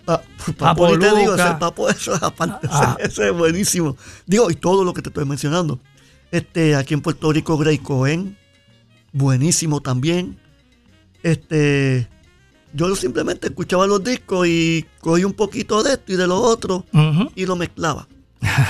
Pa- Papo Papo, te digo, ese Papo, eso es aparte, Ah. ese, es buenísimo. Digo, y todo lo que te estoy mencionando. Este, aquí en Puerto Rico, Gray Cohen, buenísimo también. Este, yo simplemente escuchaba los discos y cogí un poquito de esto y de lo otro Ujú. y lo mezclaba.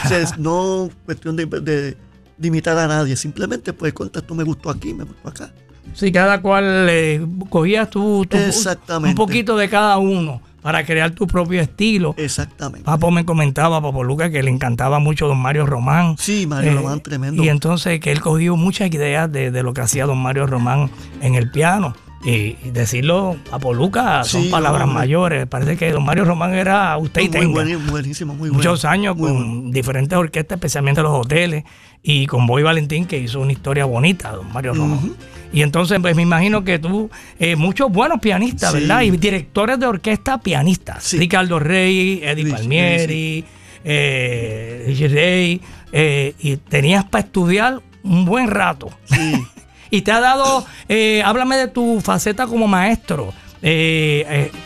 O sea, es no cuestión de, de- de imitar a nadie, simplemente pues contra esto me gustó aquí, me gustó acá. Sí, cada cual eh, cogías tú, tú- Exactamente. un poquito de cada uno para crear tu propio estilo. Exactamente. Papo me comentaba, Papo Luca, que le encantaba mucho Don Mario Román. Sí, Mario Eh, Román, tremendo. Y entonces que él cogió muchas ideas de, de lo que hacía Don Mario Román en el piano. Y, y decirlo, Papo Luca, son Sí, palabras mayores. Parece que Don Mario Román era usted y tenga. buenísimo, buenísimo, muy bueno. muchos años Muy con bueno. diferentes orquestas, especialmente los hoteles, y con Boy Valentín, que hizo una historia bonita, don Mario Román. Ujú. Y entonces, pues me imagino que tú, eh, muchos buenos pianistas, Sí. ¿verdad? Y directores de orquesta pianistas. Sí. Ricardo Rey, Eddie Palmieri, eh, Richie eh, y tenías para estudiar un buen rato. Sí. Y te ha dado, eh, háblame de tu faceta como maestro.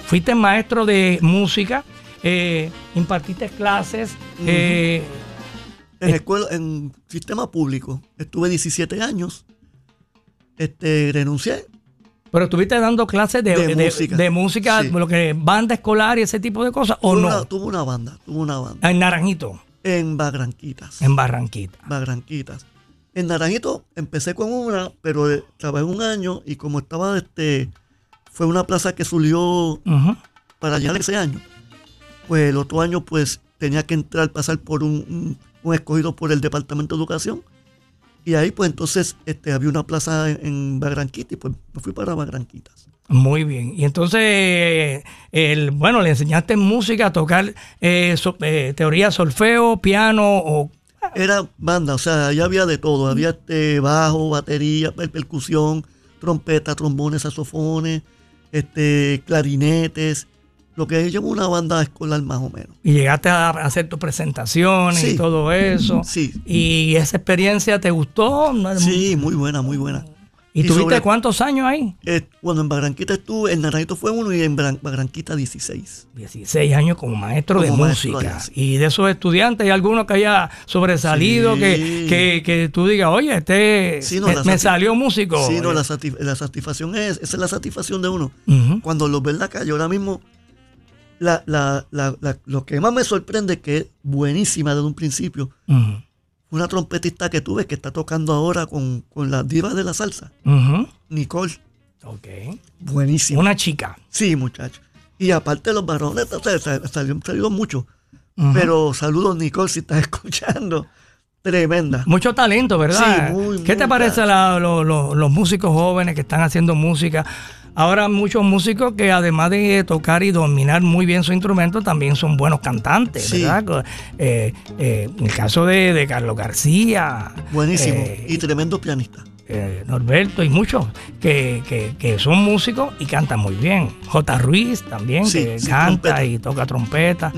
Fuiste maestro de música, impartiste clases. En escuela, en sistema público, estuve 17 años. Este, renuncié. pero estuviste dando clases de, De de- música. de música, Sí. lo que banda escolar y ese tipo de cosas, o tuve, no. una, tuve una banda, tuve una banda. En Naranjito, En Bagranquitas. en Barranquita. Bagranquitas. En Naranjito empecé con una, pero eh, trabajé un año y como estaba, este, fue una plaza que subió Ujú. para llegar ese año. Pues el otro año, pues tenía que entrar, pasar por un, un- un escogido por el Departamento de Educación. Y ahí, pues entonces, este, había una plaza en, en Bagranquita y pues me fui para Bagranquitas. Muy bien. Y entonces, el, bueno, le enseñaste música a tocar eh, so- eh, teoría solfeo, piano o... Era banda, o sea, ya había de todo. Había este bajo, batería, per- percusión, trompeta, trombones, saxofones, este, clarinetes. Lo que es una banda escolar más o menos. Y llegaste a hacer tus presentaciones y todo eso. Sí. ¿Y esa experiencia te gustó? Sí, muy buena, muy buena. ¿Y, y tuviste sobre- cuántos años ahí? Eh, bueno, en Barranquita estuve, en Naranjito fue uno y en Barranquita 16. 16 años como maestro de Como maestro música. allá. Y de esos estudiantes, ¿hay alguno que haya sobresalido? Sí. Que, que, que tú digas, oye, este Sí, no, me, me salió músico. Sí, no, la, satis- la satisfacción es, esa es la satisfacción de uno. Cuando los ve en la calle, ahora mismo, la, la- la- la- lo que más me sorprende es que es buenísima desde un principio. Una trompetista que tuve que está tocando ahora con, con las divas de la salsa. Nicole. Ok. Buenísima. Una chica. Sí, muchacho. Y aparte los varones, salieron, salieron muchos. Pero saludos, Nicole, si estás escuchando. Tremenda. Mucho talento, ¿verdad? Sí, muy, ¿Qué te parece la- lo- lo- los músicos jóvenes que están haciendo música? Ahora muchos músicos que además de tocar y dominar muy bien su instrumento, también son buenos cantantes, Sí. ¿verdad? Eh, eh, en el caso de, de Carlos García, Buenísimo. eh, y tremendo pianista. eh, Norberto y muchos que, que- que son músicos y cantan muy bien. J. Ruiz también, Sí, que sí, canta trompeta. y toca trompeta.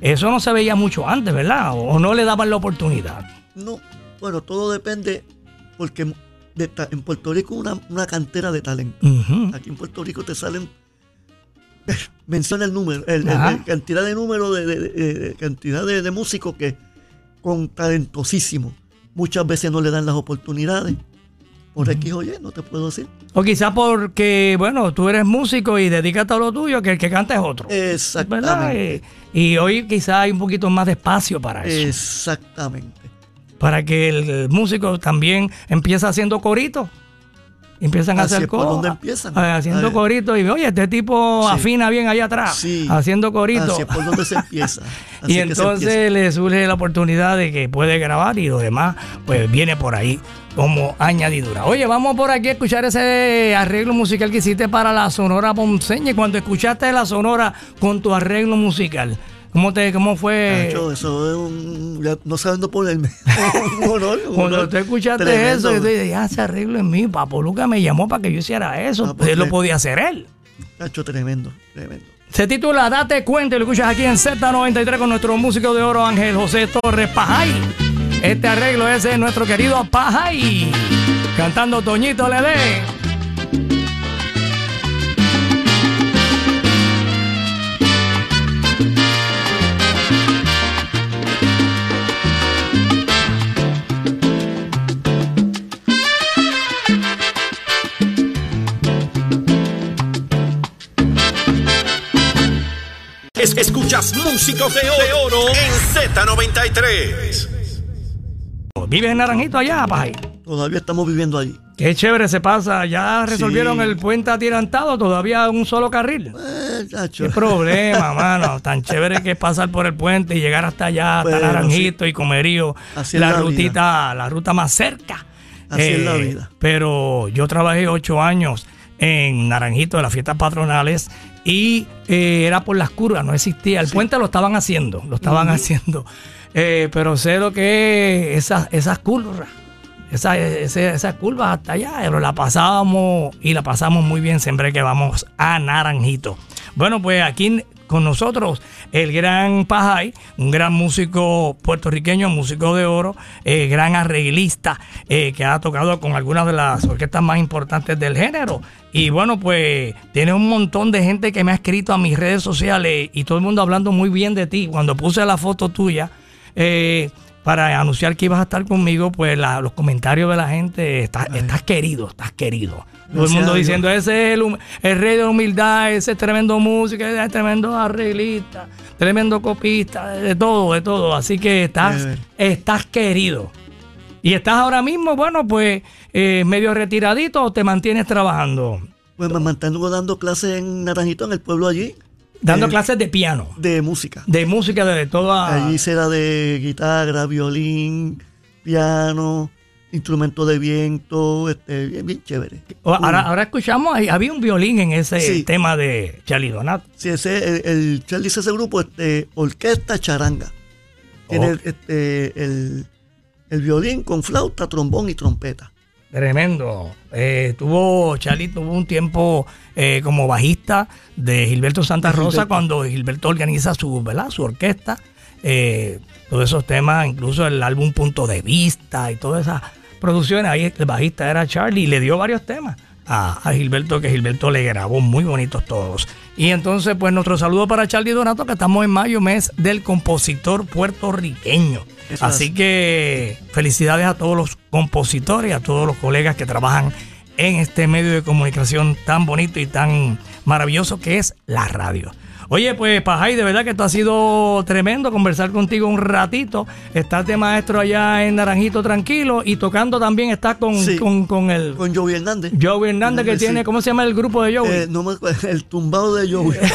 Eso no se veía mucho antes, ¿verdad? O, o no le daban la oportunidad. No, bueno, todo depende, porque de en Puerto Rico una, una cantera de talento. Aquí en Puerto Rico te salen, menciona el número, el, el- Ajá. el cantidad de número de, de- de- de- cantidad de, de músicos que con talentosísimo. Muchas veces no le dan las oportunidades. Por X o Y, no te puedo decir. O quizás porque, bueno, tú eres músico y dedícate a lo tuyo, que el que canta es otro. ¿verdad? Exactamente. Y, y hoy quizás hay un poquito más de espacio para eso. Exactamente. Para que el músico también empiece haciendo coritos. Empiezan a hacer coro- donde empiezan. Haciendo coritos. Y oye, este tipo Sí. afina bien allá atrás. Sí. Haciendo. Así es por donde se empieza. Así Y entonces empieza. le surge la oportunidad de que puede grabar y lo demás, pues viene por ahí como añadidura. Oye, vamos por aquí a escuchar ese arreglo musical que hiciste para la Sonora Ponceña. Y Cuando escuchaste la Sonora con tu arreglo musical, ¿cómo, te, cómo fue? Nacho, eso es un. no saben dónde ponerme. un honor. un Cuando honor tú escuchaste tremendo. eso, yo te dije, ya ese arreglo es mío. Papo Luca me llamó para que yo hiciera eso. Ah, pues, él lo podía hacer él. Nacho, tremendo, tremendo. Se titula Date cuenta y lo escuchas aquí en Z93 con nuestro músico de oro Ángel José Torres Pajay. Este arreglo es de nuestro querido Pajay. Cantando Toñito Lele. Es- escuchas músicos de oro, de oro en Z93. ¿Vives en Naranjito allá, Pajay? Todavía estamos viviendo allí. Qué chévere se pasa. ¿Ya resolvieron Sí. el puente atirantado? ¿Todavía un solo carril? Eh. Qué problema, mano. Tan chévere que es pasar por el puente y llegar hasta allá, hasta Bueno, Naranjito y Comerío. Así es la la rutita, la ruta más cerca. Así es la vida. Pero yo trabajé ocho años en Naranjito de las fiestas patronales y eh, era por las curvas, no existía. El puente lo estaban haciendo, lo estaban haciendo. Eh, pero sé lo que es esas, esas curvas. Esa, ese- esas curvas hasta allá, pero la pasábamos y la pasamos muy bien siempre que vamos a Naranjito. Bueno, pues aquí con nosotros el gran Pajay, un gran músico puertorriqueño, músico de oro, eh, gran arreglista eh, que ha tocado con algunas de las orquestas más importantes del género. Y bueno, pues tiene un montón de gente que me ha escrito a mis redes sociales y todo el mundo hablando muy bien de ti. Cuando puse la foto tuya, eh, para anunciar que ibas a estar conmigo, pues la- los comentarios de la gente, estás, estás querido, estás querido. Todo el mundo diciendo, ese es el, rey de la humildad, ese es tremendo músico, ese es tremendo arreglista, tremendo copista, de todo, de todo. Así que estás, estás querido. Y estás ahora mismo, bueno, pues eh, medio retiradito o te mantienes trabajando, Pues me mantengo dando clases en Naranjito, en el pueblo allí, dando Eh, clases de piano, de música. de música, de toda... Allí será de guitarra, violín, piano, instrumento de viento, este, bien, bien chévere. Ahora, ahora escuchamos, ahí había un violín en ese Sí. tema de Charlie Donato. Sí, ese, el, el Charlie ese grupo, este, orquesta charanga. Tiene este, el, el violín con flauta, trombón y trompeta. Tremendo. Eh, tuvo, Charlie tuvo un tiempo eh, como bajista de Gilberto Santa Rosa Gilberto. cuando Gilberto organiza su, ¿verdad? su orquesta. Eh, todos esos temas, incluso el álbum Punto de Vista y todas esas producciones. Ahí el bajista era Charlie y le dio varios temas a, a Gilberto, que Gilberto le grabó muy bonitos todos. Y entonces, pues nuestro saludo para Charlie Donato, que estamos en mayo, mes del compositor puertorriqueño. Eso Así es. que felicidades a todos los compositores y a todos los colegas que trabajan en este medio de comunicación tan bonito y tan maravilloso que es la radio. Oye, pues Pajay, de verdad que esto ha sido tremendo conversar contigo un ratito. Estás de maestro allá en Naranjito tranquilo y tocando también estás con, Sí. con, con el Con Joey Hernández. Joey Hernández que Sí. tiene, ¿cómo se llama el grupo de Joey? Eh, no me acuerdo, el tumbado de Joey.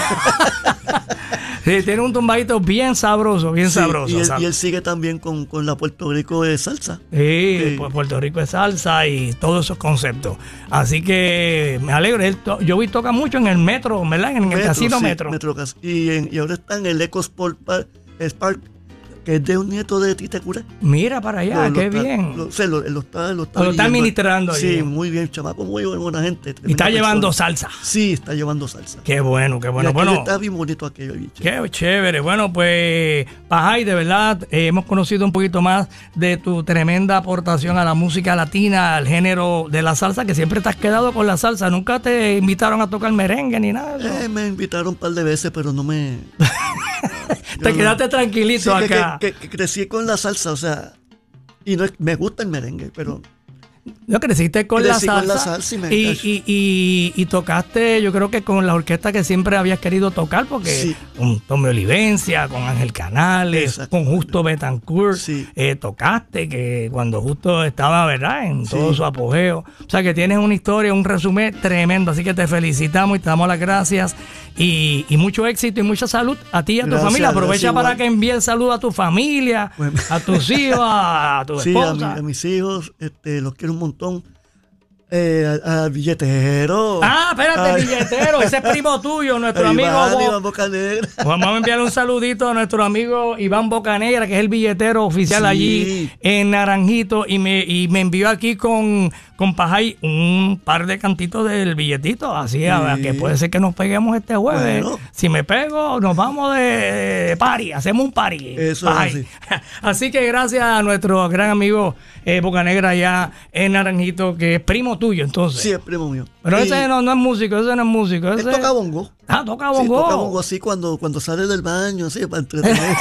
Sí, tiene un tumbadito bien sabroso, bien Sí, sabroso. y, él, ¿sabes? y él sigue también con, con la Puerto Rico de salsa. Sí, Sí. pues Puerto Rico es salsa y todos esos conceptos. Así que me alegro. Él yo vi toca mucho en el metro, ¿verdad? En el casino sí, metro. Cas- Y, en- y ahora está en el Eco Sport Park, Spark, que es de un nieto de Tite Cura. Mira para allá, Lo- lo qué está- bien. Lo, lo- lo está, lo está Lo está dirigiendo. administrando Sí, allí. muy bien, chamaco, muy buena, gente. y está llevando salsa. Sí, está llevando salsa. Qué bueno, qué bueno. Bueno, Está bien bonito aquello, bicho. qué chévere. Bueno, pues, Pajay, de verdad, eh, hemos conocido un poquito más de tu tremenda aportación a la música latina, al género de la salsa, que siempre te has quedado con la salsa. Nunca te invitaron a tocar merengue ni nada. Eh, me invitaron un par de veces, pero no me. te quedaste no- tranquilito Sí, acá. Que, que- que crecí con la salsa, o sea. Y no es- me gusta el merengue, pero No, creciste con, Crecí la con la salsa. salsa y me y, y- tocaste, yo creo que con la orquesta que siempre habías querido tocar, porque Sí. con Tommy Olivencia, con Ángel Canales, con Justo Betancourt, Sí. eh, tocaste, que cuando Justo estaba, ¿verdad?, en todo Sí. su apogeo. O sea, que tienes una historia, un resumen tremendo. Así que te felicitamos y te damos las gracias. Y, y mucho éxito y mucha salud a ti y a tu Gracias, familia. Aprovecha para igual. que envíe el saludo a tu familia, Bueno. a tus hijos, a tu a, esposa. mi- a mis hijos, este, los quiero un montón. Eh, a, a billetero. Ah, espérate, billetero. Ese es primo tuyo, nuestro amigo. Iván, Bo- Iván Bocanegra. Vamos a enviarle un saludito a nuestro amigo Iván Bocanegra, que es el billetero oficial Sí. allí en Naranjito. Y me, y me envió aquí con, con Pajay un par de cantitos del billetito. Así a- Sí. que puede ser que nos peguemos este jueves. Bueno. Si me pego, nos vamos de, de party. Hacemos un party. Eso es Pajay. así que gracias a nuestro gran amigo eh, Bocanegra allá en Naranjito, que es primo tuyo, entonces. Sí, es primo mío. Pero ese no, no es músico, ese no es músico. Él Ese... toca bongo. Ah, toca Sí, bongo. toca bongo así cuando, cuando sale del baño, así, para entretener.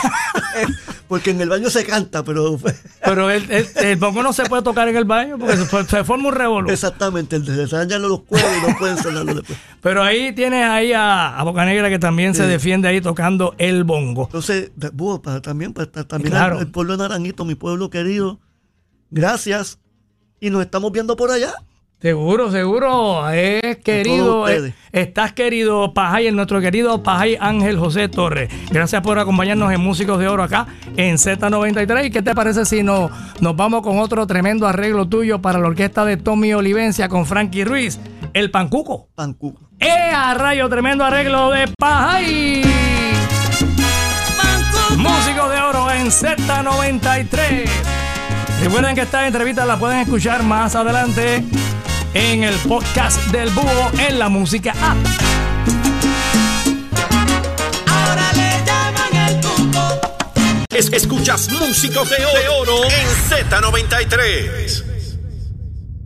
porque en el baño se canta, pero Pero el, el, el bongo no se puede tocar en el baño porque se, se forma un revolú. exactamente, se dañan los cuernos y no pueden sonarlo después. Pero ahí tienes ahí a, a Bocanegra que también se defiende ahí tocando el bongo. Entonces, para, también, para, también Claro. el pueblo de Naranjito, mi pueblo querido, gracias. Y nos estamos viendo por allá. Seguro, seguro. Es querido. eh, estás querido, Pajay, el nuestro querido Pajay Ángel José Torres. Gracias por acompañarnos en Músicos de Oro acá en Z93. ¿Y qué te parece si no, nos vamos con otro tremendo arreglo tuyo para la orquesta de Tommy Olivencia con Frankie Ruiz? El Pancuco. Pancuco. ¡Eh, a rayo! Tremendo arreglo de Pajay. Músicos de oro en Z93. Recuerden que esta entrevista la pueden escuchar más adelante en el podcast del Búho en la música app. Ahora le llaman el cuco. Es- escuchas Músicos de Oro en Z93.